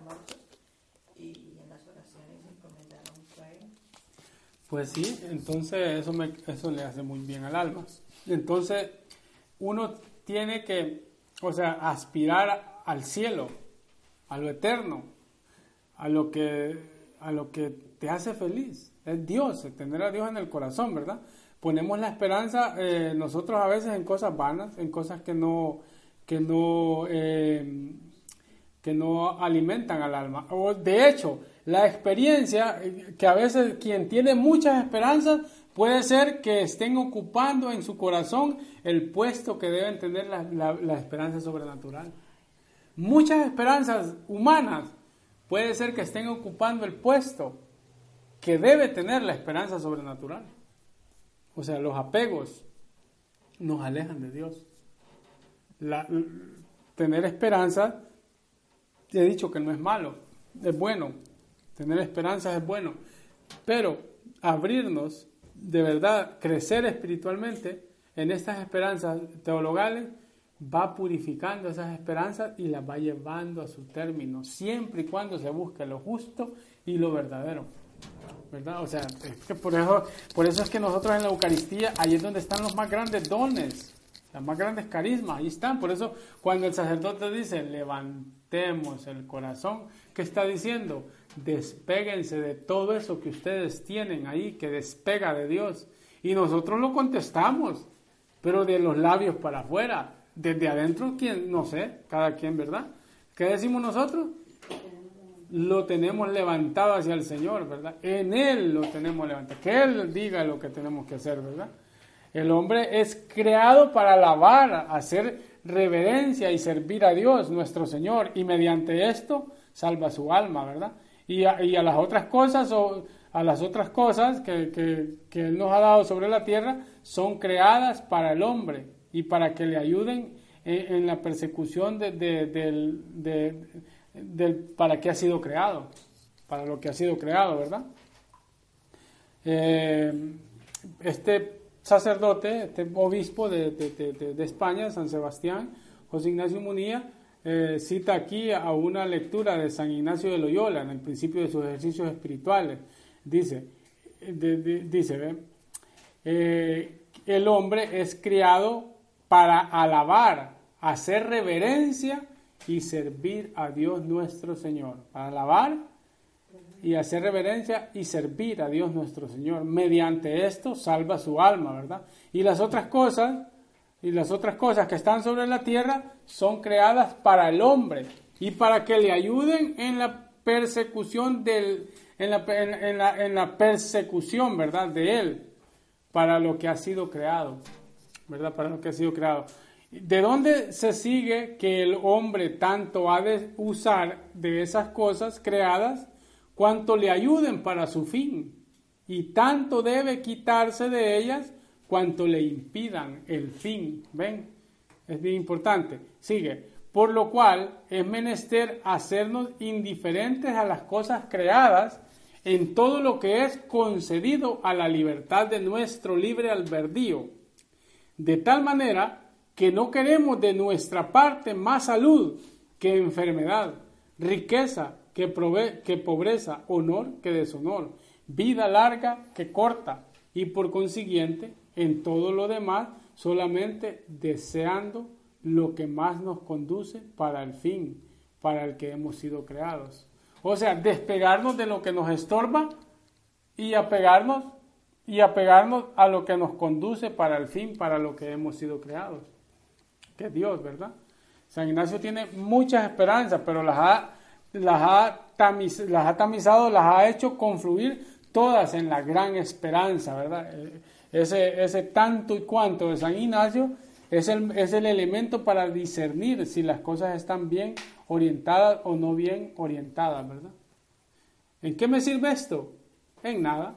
Y en las oraciones encomendaron a él. Pues sí, entonces eso, me, eso le hace muy bien al alma. Entonces uno tiene que, o sea, aspirar al cielo, a lo eterno, a lo que, a lo que te hace feliz. Es Dios, tener a Dios en el corazón, ¿verdad? Ponemos la esperanza eh, nosotros a veces en cosas vanas, en cosas que no, que no, eh, que no alimentan al alma. O de hecho, la experiencia, eh, que a veces quien tiene muchas esperanzas puede ser que estén ocupando en su corazón el puesto que deben tener la, la, esperanza sobrenatural. Muchas esperanzas humanas puede ser que estén ocupando el puesto que debe tener la esperanza sobrenatural. O sea, los apegos nos alejan de Dios. tener esperanza, te he dicho que no es malo, es bueno, Tener esperanza es bueno, pero abrirnos, de verdad, crecer espiritualmente en estas esperanzas teologales, va purificando esas esperanzas y las va llevando a su término, siempre y cuando se busque lo justo y lo verdadero. ¿Verdad? O sea, que por, eso, por eso es que nosotros en la Eucaristía, ahí es donde están los más grandes dones, los más grandes carismas, ahí están. Por eso cuando el sacerdote dice, levantemos el corazón, ¿qué está diciendo? despéguense de todo eso que ustedes tienen ahí, que despega de Dios. Y nosotros lo contestamos, pero de los labios para afuera, desde adentro, ¿quién? no sé, cada quien, ¿verdad? ¿Qué decimos nosotros? lo tenemos levantado hacia el Señor, ¿verdad? En Él lo tenemos levantado. Que Él diga lo que tenemos que hacer, ¿verdad? El hombre es creado para alabar, hacer reverencia y servir a Dios, nuestro Señor, y mediante esto salva su alma, ¿verdad? Y a, y a las otras cosas o a las otras cosas que, que, Él nos ha dado sobre la tierra son creadas para el hombre y para que le ayuden en, la persecución de, de, para que ha sido creado, para lo que ha sido creado, ¿verdad? Eh, este sacerdote, este obispo de, España, San Sebastián, José Ignacio Munía, eh, cita aquí a una lectura de San Ignacio de Loyola en el principio de sus ejercicios espirituales. Dice, dice eh, el hombre es criado para alabar, hacer reverencia y servir a Dios nuestro Señor. Para alabar y hacer reverencia y servir a Dios nuestro Señor. Mediante esto salva su alma, ¿verdad? Y las otras cosas, y las otras cosas que están sobre la tierra son creadas para el hombre y para que le ayuden en la persecución del, en la, en la, en la persecución, ¿verdad? De él, para lo que ha sido creado, ¿verdad? Para lo que ha sido creado. ¿De dónde se sigue que el hombre tanto ha de usar de esas cosas creadas cuanto le ayuden para su fin, y tanto debe quitarse de ellas cuanto le impidan el fin. ¿Ven? Es bien importante. Sigue. Por lo cual es menester hacernos indiferentes a las cosas creadas en todo lo que es concedido a la libertad de nuestro libre albedrío, de tal manera que no queremos de nuestra parte más salud que enfermedad, riqueza que, que pobreza, honor que deshonor, vida larga que corta, y por consiguiente, en todo lo demás, solamente deseando lo que más nos conduce para el fin, para el que hemos sido creados. O sea, despegarnos de lo que nos estorba y apegarnos y apegarnos a lo que nos conduce para el fin, para lo que hemos sido creados. Que Dios, ¿verdad? San Ignacio tiene muchas esperanzas, pero las ha las ha, las ha tamizado, las ha hecho confluir todas en la gran esperanza, ¿verdad? Eh, ese, ese tanto y cuanto de San Ignacio es el, es el elemento para discernir si las cosas están bien orientadas o no bien orientadas, ¿verdad? ¿En qué me sirve esto? En nada.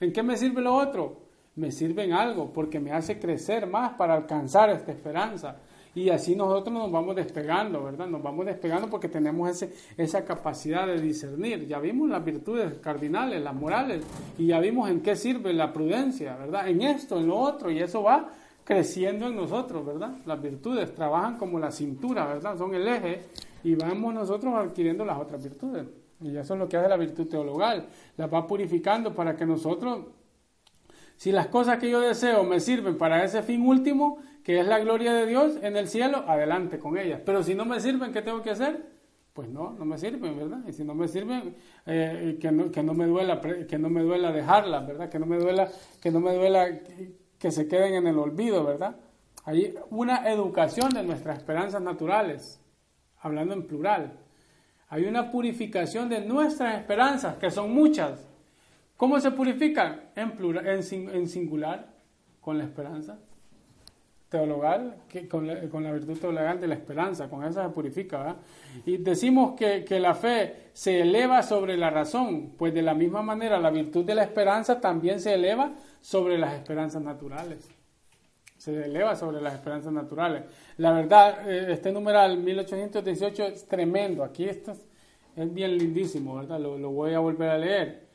¿En qué me sirve lo otro? Me sirve en algo, porque me hace crecer más para alcanzar esta esperanza. Y así nosotros nos vamos despegando, ¿verdad? Nos vamos despegando porque tenemos ese, esa capacidad de discernir. Ya vimos las virtudes cardinales, las morales, y ya vimos en qué sirve la prudencia, ¿verdad? En esto, en lo otro, y eso va creciendo en nosotros, ¿verdad? Las virtudes trabajan como la cintura, ¿verdad? Son el eje y vamos nosotros adquiriendo las otras virtudes. Y eso es lo que hace la virtud teologal. Las va purificando para que nosotros, si las cosas que yo deseo me sirven para ese fin último, que es la gloria de Dios en el cielo, adelante con ellas. Pero si no me sirven, ¿qué tengo que hacer? Pues no, no me sirven, ¿verdad? Y si no me sirven, eh, que, no, que, no, me duela, que no me duela dejarlas, ¿verdad? Que no me duela, que no me duela que, se queden en el olvido, ¿verdad? Hay una educación de nuestras esperanzas naturales, hablando en plural. Hay una purificación de nuestras esperanzas, que son muchas. ¿Cómo se purifican? En, plural, en, en singular, con la esperanza teologal, que con, la, virtud teologal de la esperanza, con esa se purifica. Y decimos que, que, la fe se eleva sobre la razón, pues de la misma manera la virtud de la esperanza también se eleva sobre las esperanzas naturales. Se eleva sobre las esperanzas naturales. La verdad, eh, este numeral 1818 es tremendo. Aquí esto es bien lindísimo, ¿verdad? Lo voy a volver a leer.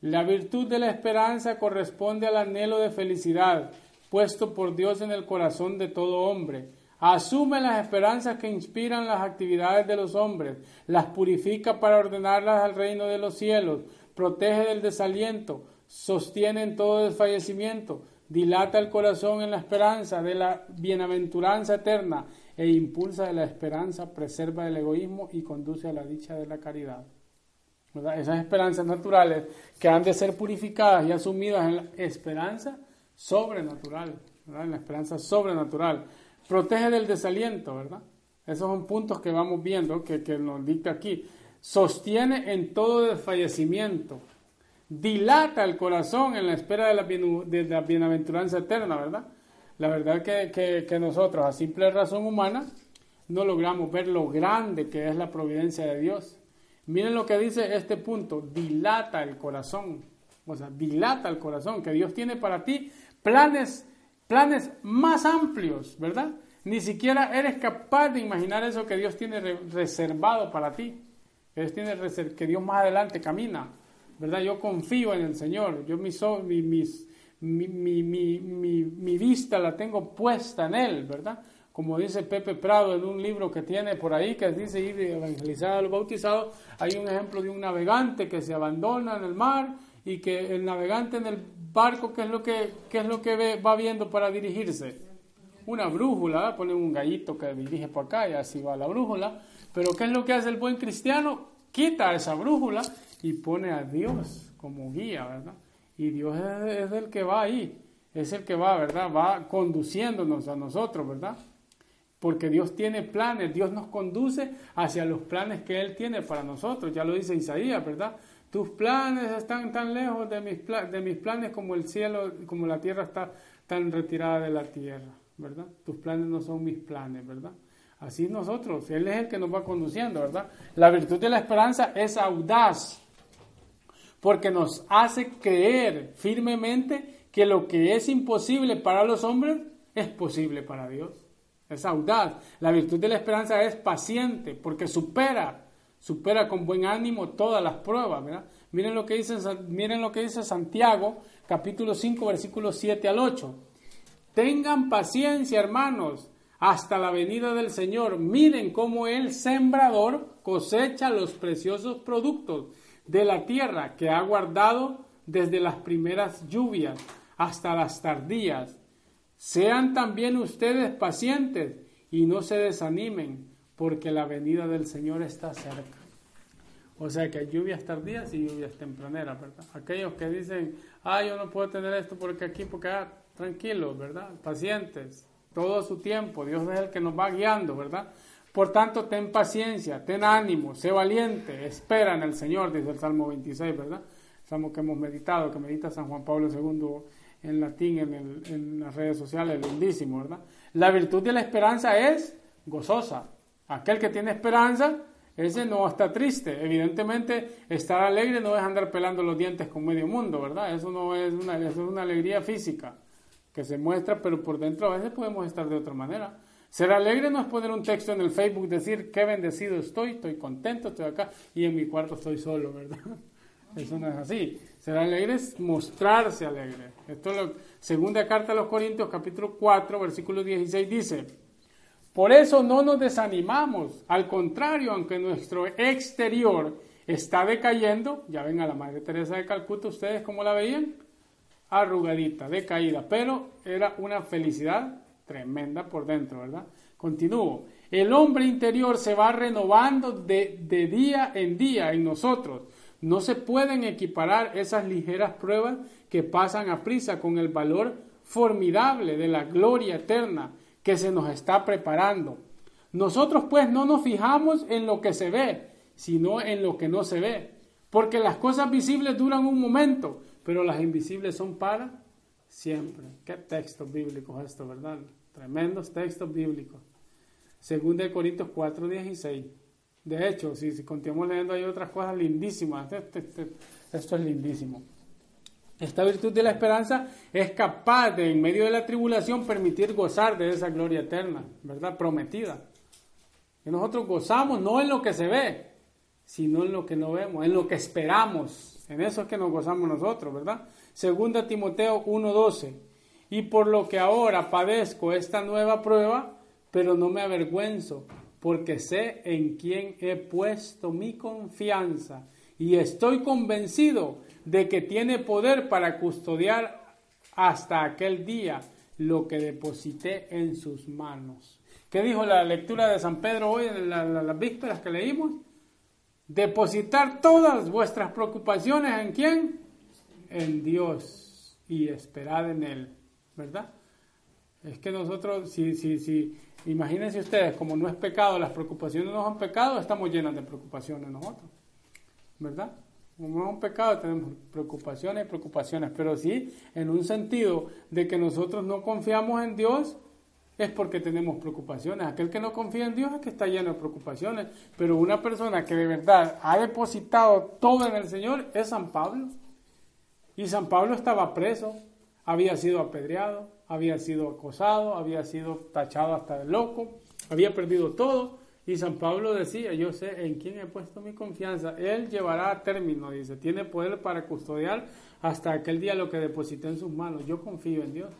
La virtud de la esperanza corresponde al anhelo de felicidad puesto por Dios en el corazón de todo hombre. Asume las esperanzas que inspiran las actividades de los hombres, las purifica para ordenarlas al reino de los cielos, protege del desaliento, sostiene en todo desfallecimiento, dilata el corazón en la esperanza de la bienaventuranza eterna e impulsa de la esperanza, preserva el egoísmo y conduce a la dicha de la caridad. Esas esperanzas naturales que han de ser purificadas y asumidas en la esperanza sobrenatural. En la esperanza sobrenatural. Protege del desaliento, ¿verdad? Esos son puntos que vamos viendo, que, que nos dicta aquí. sostiene en todo desfallecimiento, dilata el corazón en la espera de la, bienaventuranza eterna, ¿verdad? La verdad que, que, nosotros, a simple razón humana, no logramos ver lo grande que es la providencia de Dios. Miren lo que dice este punto, dilata el corazón. O sea, dilata el corazón, que Dios tiene para ti planes, planes más amplios, ¿verdad? Ni siquiera eres capaz de imaginar eso que Dios tiene reservado para ti. Que Dios, tiene que Dios más adelante camina, ¿verdad? Yo confío en el Señor. Yo mis, mis, mi, mi, mi, mi, vista la tengo puesta en Él, ¿verdad? Como dice Pepe Prado en un libro que tiene por ahí, que dice ir evangelizar a los bautizados, hay un ejemplo de un navegante que se abandona en el mar y que el navegante en el barco, ¿qué es lo que, qué es lo que ve, va viendo para dirigirse? Una brújula, pone un gallito que dirige por acá y así va la brújula. Pero ¿qué es lo que hace el buen cristiano? Quita esa brújula y pone a Dios como guía, ¿verdad? Y Dios es, el que va ahí, es el que va, ¿verdad? Va conduciéndonos a nosotros, ¿verdad? Porque Dios tiene planes, Dios nos conduce hacia los planes que Él tiene para nosotros, ya lo dice Isaías, ¿verdad? Tus planes están tan lejos de mis, de mis planes como el cielo, como la tierra está tan retirada de la tierra, ¿verdad? Tus planes no son mis planes, ¿verdad? Así nosotros, Él es el que nos va conduciendo, ¿verdad? La virtud de la esperanza es audaz, porque nos hace creer firmemente que lo que es imposible para los hombres es posible para Dios. Es audaz. La virtud de la esperanza es paciente porque supera, supera con buen ánimo todas las pruebas. Miren, lo que dice, miren lo que dice Santiago, capítulo 5, versículos 7 al 8. Tengan paciencia, hermanos, hasta la venida del Señor. Miren cómo el sembrador cosecha los preciosos productos de la tierra que ha guardado desde las primeras lluvias hasta las tardías. Sean también ustedes pacientes y no se desanimen, porque la venida del Señor está cerca. O sea que hay lluvias tardías y lluvias tempraneras, ¿verdad? Aquellos que dicen, ah, yo no puedo tener esto porque aquí, porque ah, tranquilos, ¿verdad? Pacientes, todo su tiempo, Dios es el que nos va guiando, ¿verdad? Por tanto, ten paciencia, ten ánimo, sé valiente, espera en el Señor, dice el Salmo 26, ¿verdad? Salmo que hemos meditado, que medita San Juan Pablo II en latín en, las redes sociales, lindísimo, ¿verdad? La virtud de la esperanza es gozosa. Aquel que tiene esperanza, ese no está triste. Evidentemente, estar alegre no es andar pelando los dientes con medio mundo, ¿verdad? Eso no es una, es una alegría física que se muestra, pero por dentro a veces podemos estar de otra manera. Ser alegre no es poner un texto en el Facebook, decir qué bendecido estoy, estoy contento, estoy acá y en mi cuarto estoy solo, ¿verdad? Eso no es así. Ser alegre es mostrarse alegre. Esto es lo, segunda carta a los Corintios, capítulo 4, versículo 16 dice, por eso no nos desanimamos, al contrario, aunque nuestro exterior está decayendo, ya ven a la Madre Teresa de Calcuta, ustedes cómo la veían, arrugadita, decaída, pero era una felicidad tremenda por dentro, ¿verdad? Continúo. El hombre interior se va renovando de, día en día en nosotros. No se pueden equiparar esas ligeras pruebas que pasan a prisa con el valor formidable de la gloria eterna que se nos está preparando. Nosotros pues no nos fijamos en lo que se ve, sino en lo que no se ve. Porque las cosas visibles duran un momento, pero las invisibles son para siempre. Qué texto bíblico es esto, ¿verdad? Tremendos textos bíblicos. Segunda de Corintios 4, 16. De hecho, si, si continuamos leyendo hay otras cosas lindísimas. Este, este, esto es lindísimo. Esta virtud de la esperanza es capaz de, en medio de la tribulación, permitir gozar de esa gloria eterna, ¿verdad? Prometida. Y nosotros gozamos no en lo que se ve, sino en lo que no vemos, en lo que esperamos. En eso es que nos gozamos nosotros, ¿verdad? Segunda Timoteo 1.12 y por lo que ahora padezco esta nueva prueba, pero no me avergüenzo, porque sé en quién he puesto mi confianza y estoy convencido de que tiene poder para custodiar hasta aquel día lo que deposité en sus manos. ¿Qué dijo la lectura de San Pedro hoy en las vísperas que leímos? Depositar todas vuestras preocupaciones en quién? En Dios y esperar en Él. ¿Verdad? Es que nosotros, si, si, si, imagínense ustedes, como no es pecado, las preocupaciones no son pecado, estamos llenos de preocupaciones nosotros. ¿Verdad? Como no es un pecado, tenemos preocupaciones y preocupaciones, pero sí en un sentido de que nosotros no confiamos en Dios, es porque tenemos preocupaciones. Aquel que no confía en Dios es que está lleno de preocupaciones, pero una persona que de verdad ha depositado todo en el Señor es San Pablo. Y San Pablo estaba preso, había sido apedreado, había sido acosado, había sido tachado hasta de loco, había perdido todo. Y San Pablo decía, yo sé en quién he puesto mi confianza. Él llevará a término, dice, tiene poder para custodiar hasta aquel día lo que deposité en sus manos. Yo confío en Dios.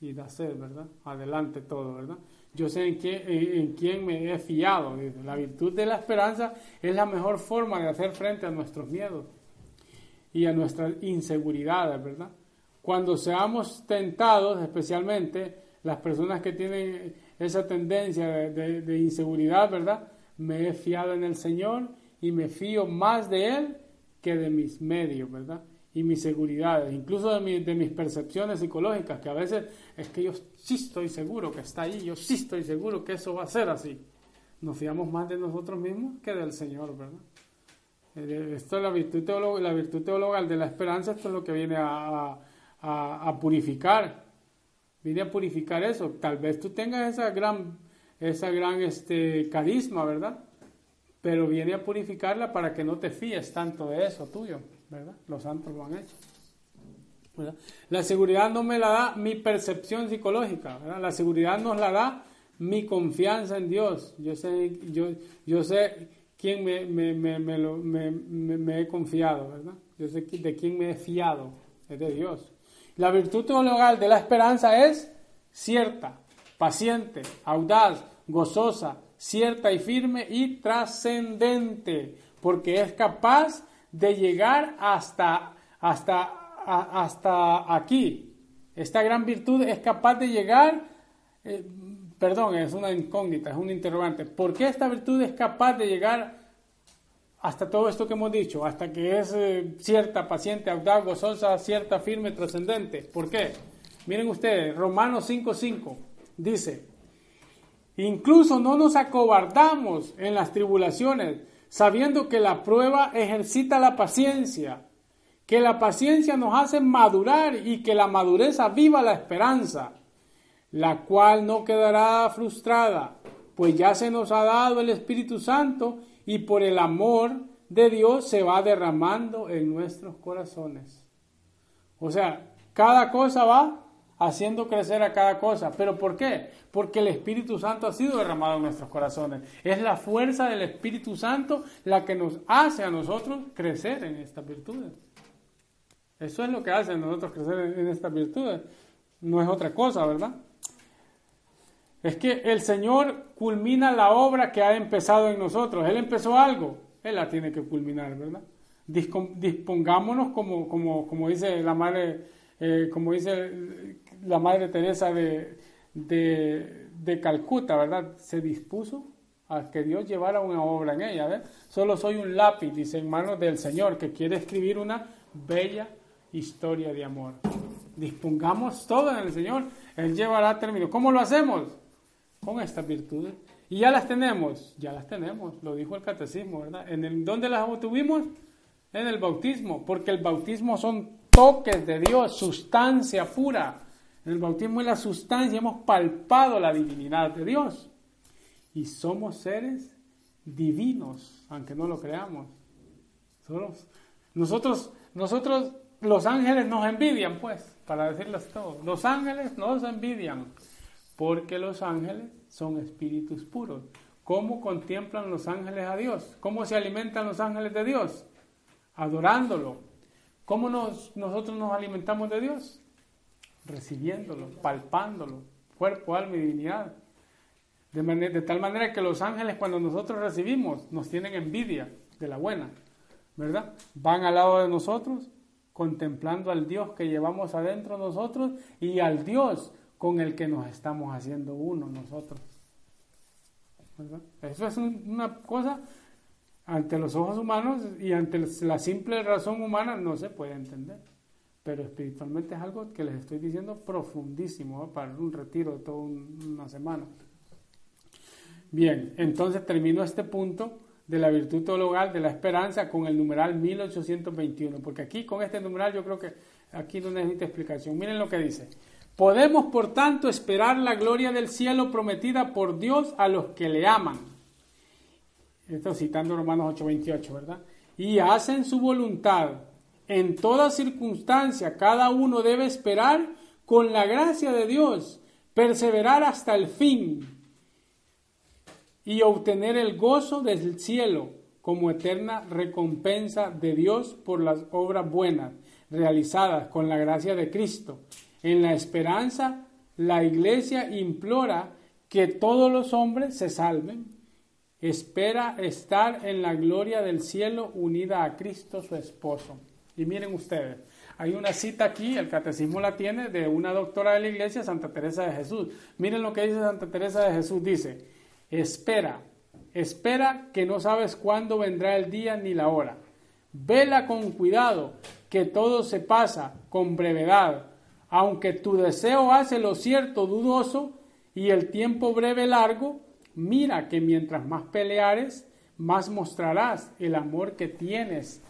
Y da sed, ¿verdad? Adelante todo, ¿verdad? Yo sé en quién, en, quién me he fiado. Dice. La virtud de la esperanza es la mejor forma de hacer frente a nuestros miedos y a nuestras inseguridades, ¿verdad? Cuando seamos tentados, especialmente las personas que tienen esa tendencia de, inseguridad, ¿verdad? Me he fiado en el Señor y me fío más de Él que de mis medios, ¿verdad? Y mis seguridades, incluso de, de mis percepciones psicológicas, que a veces es que yo sí estoy seguro que está ahí, yo sí estoy seguro que eso va a ser así. Nos fiamos más de nosotros mismos que del Señor, ¿verdad? Eh, esto es la virtud, teológica, la virtud teologal de la esperanza, esto es lo que viene a, a, purificar. Viene a purificar eso. Tal vez tú tengas esa gran, esa gran este, carisma, ¿verdad? Pero viene a purificarla para que no te fíes tanto de eso tuyo, ¿verdad? Los santos lo han hecho. La seguridad no me la da mi percepción psicológica, ¿verdad? La seguridad nos la da mi confianza en Dios. Yo sé, yo, yo sé quién me, me, me, me, me he confiado, ¿verdad? Yo sé de quién me he fiado, es de Dios. La virtud teologal de la esperanza es cierta, paciente, audaz, gozosa, cierta y firme y trascendente, porque es capaz de llegar hasta, hasta, hasta aquí. Esta gran virtud es capaz de llegar, eh, perdón, es una incógnita, es un interrogante. ¿Por qué esta virtud es capaz de llegar hasta todo esto que hemos dicho, hasta que es eh, cierta, paciente, audaz, gozosa, cierta, firme, trascendente. ¿Por qué? Miren ustedes, Romanos 5.5 dice, incluso no nos acobardamos en las tribulaciones, sabiendo que la prueba ejercita la paciencia, que la paciencia nos hace madurar y que la madurez aviva la esperanza, la cual no quedará frustrada, pues ya se nos ha dado el Espíritu Santo y por el amor de Dios se va derramando en nuestros corazones. O sea, cada cosa va haciendo crecer a cada cosa. ¿Pero por qué? Porque el Espíritu Santo ha sido derramado en nuestros corazones. Es la fuerza del Espíritu Santo la que nos hace a nosotros crecer en estas virtudes. Eso es lo que hace a nosotros crecer en estas virtudes. No es otra cosa, ¿verdad? Es que el Señor culmina la obra que ha empezado en nosotros. Él empezó algo, Él la tiene que culminar, ¿verdad? Dispongámonos como, como, como dice la madre, eh, como dice la madre Teresa de, de, Calcuta, ¿verdad? Se dispuso a que Dios llevara una obra en ella. ¿verdad? Solo soy un lápiz, dice en manos del Señor, que quiere escribir una bella historia de amor. Dispongamos todo en el Señor, Él llevará a término. ¿Cómo lo hacemos? Con estas virtudes. Y ya las tenemos, ya las tenemos, lo dijo el catecismo, ¿verdad? ¿En el, ¿Dónde las obtuvimos? En el bautismo, porque el bautismo son toques de Dios, sustancia pura. En el bautismo es la sustancia, hemos palpado la divinidad de Dios. Y somos seres divinos, aunque no lo creamos. nosotros, nosotros, los ángeles nos envidian, pues, para decirles todo. Los ángeles nos envidian porque los ángeles son espíritus puros. ¿Cómo contemplan los ángeles a Dios? ¿Cómo se alimentan los ángeles de Dios? Adorándolo. ¿Cómo nosotros nos alimentamos de Dios? Recibiéndolo, palpándolo, cuerpo, alma y divinidad. De, de tal manera que los ángeles cuando nosotros recibimos nos tienen envidia de la buena, ¿verdad? Van al lado de nosotros contemplando al Dios que llevamos adentro nosotros y al Dios con el que nos estamos haciendo uno nosotros. Eso es una cosa ante los ojos humanos y ante la simple razón humana no se puede entender. pero espiritualmente es algo que les estoy diciendo profundísimo para un retiro de toda una semana. Bien, entonces termino este punto de la virtud teologal de la esperanza con el numeral 1821, porque aquí con este numeral yo creo que aquí no necesita explicación. Miren lo que dice. Podemos, por tanto, esperar la gloria del cielo prometida por Dios a los que le aman. Esto citando Romanos 8:28, ¿verdad? Y hacen su voluntad. En toda circunstancia, cada uno debe esperar con la gracia de Dios, perseverar hasta el fin y obtener el gozo del cielo como eterna recompensa de Dios por las obras buenas realizadas con la gracia de Cristo. En la esperanza, la iglesia implora que todos los hombres se salven. Espera estar en la gloria del cielo unida a Cristo su esposo. Y miren ustedes, hay una cita aquí, el catecismo la tiene, de una doctora de la iglesia, Santa Teresa de Jesús. Miren lo que dice Santa Teresa de Jesús. Dice, espera, espera que no sabes cuándo vendrá el día ni la hora. Vela con cuidado, que todo se pasa con brevedad. Aunque tu deseo hace lo cierto dudoso y el tiempo breve largo, mira que mientras más peleares, más mostrarás el amor que tienes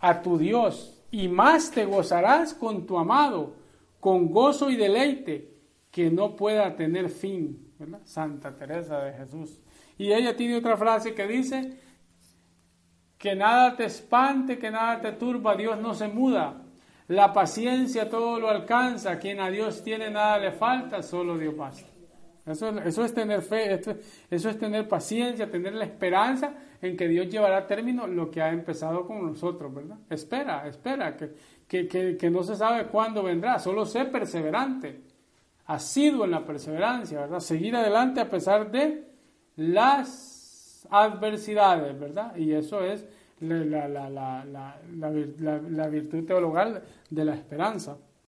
a tu Dios y más te gozarás con tu amado, con gozo y deleite que no pueda tener fin. Santa Teresa de Jesús. Y ella tiene otra frase que dice, que nada te espante, que nada te turba, Dios no se muda. La paciencia todo lo alcanza, quien a Dios tiene nada le falta, solo Dios basta. Eso, eso es tener fe, eso es tener paciencia, tener la esperanza en que Dios llevará a término lo que ha empezado con nosotros, ¿verdad? Espera, espera, que, que, que, que no se sabe cuándo vendrá, solo sé perseverante asiduo en la perseverancia, ¿verdad? Seguir adelante a pesar de las adversidades, ¿verdad? Y eso es la, la, la, la virtud teologal de la esperanza.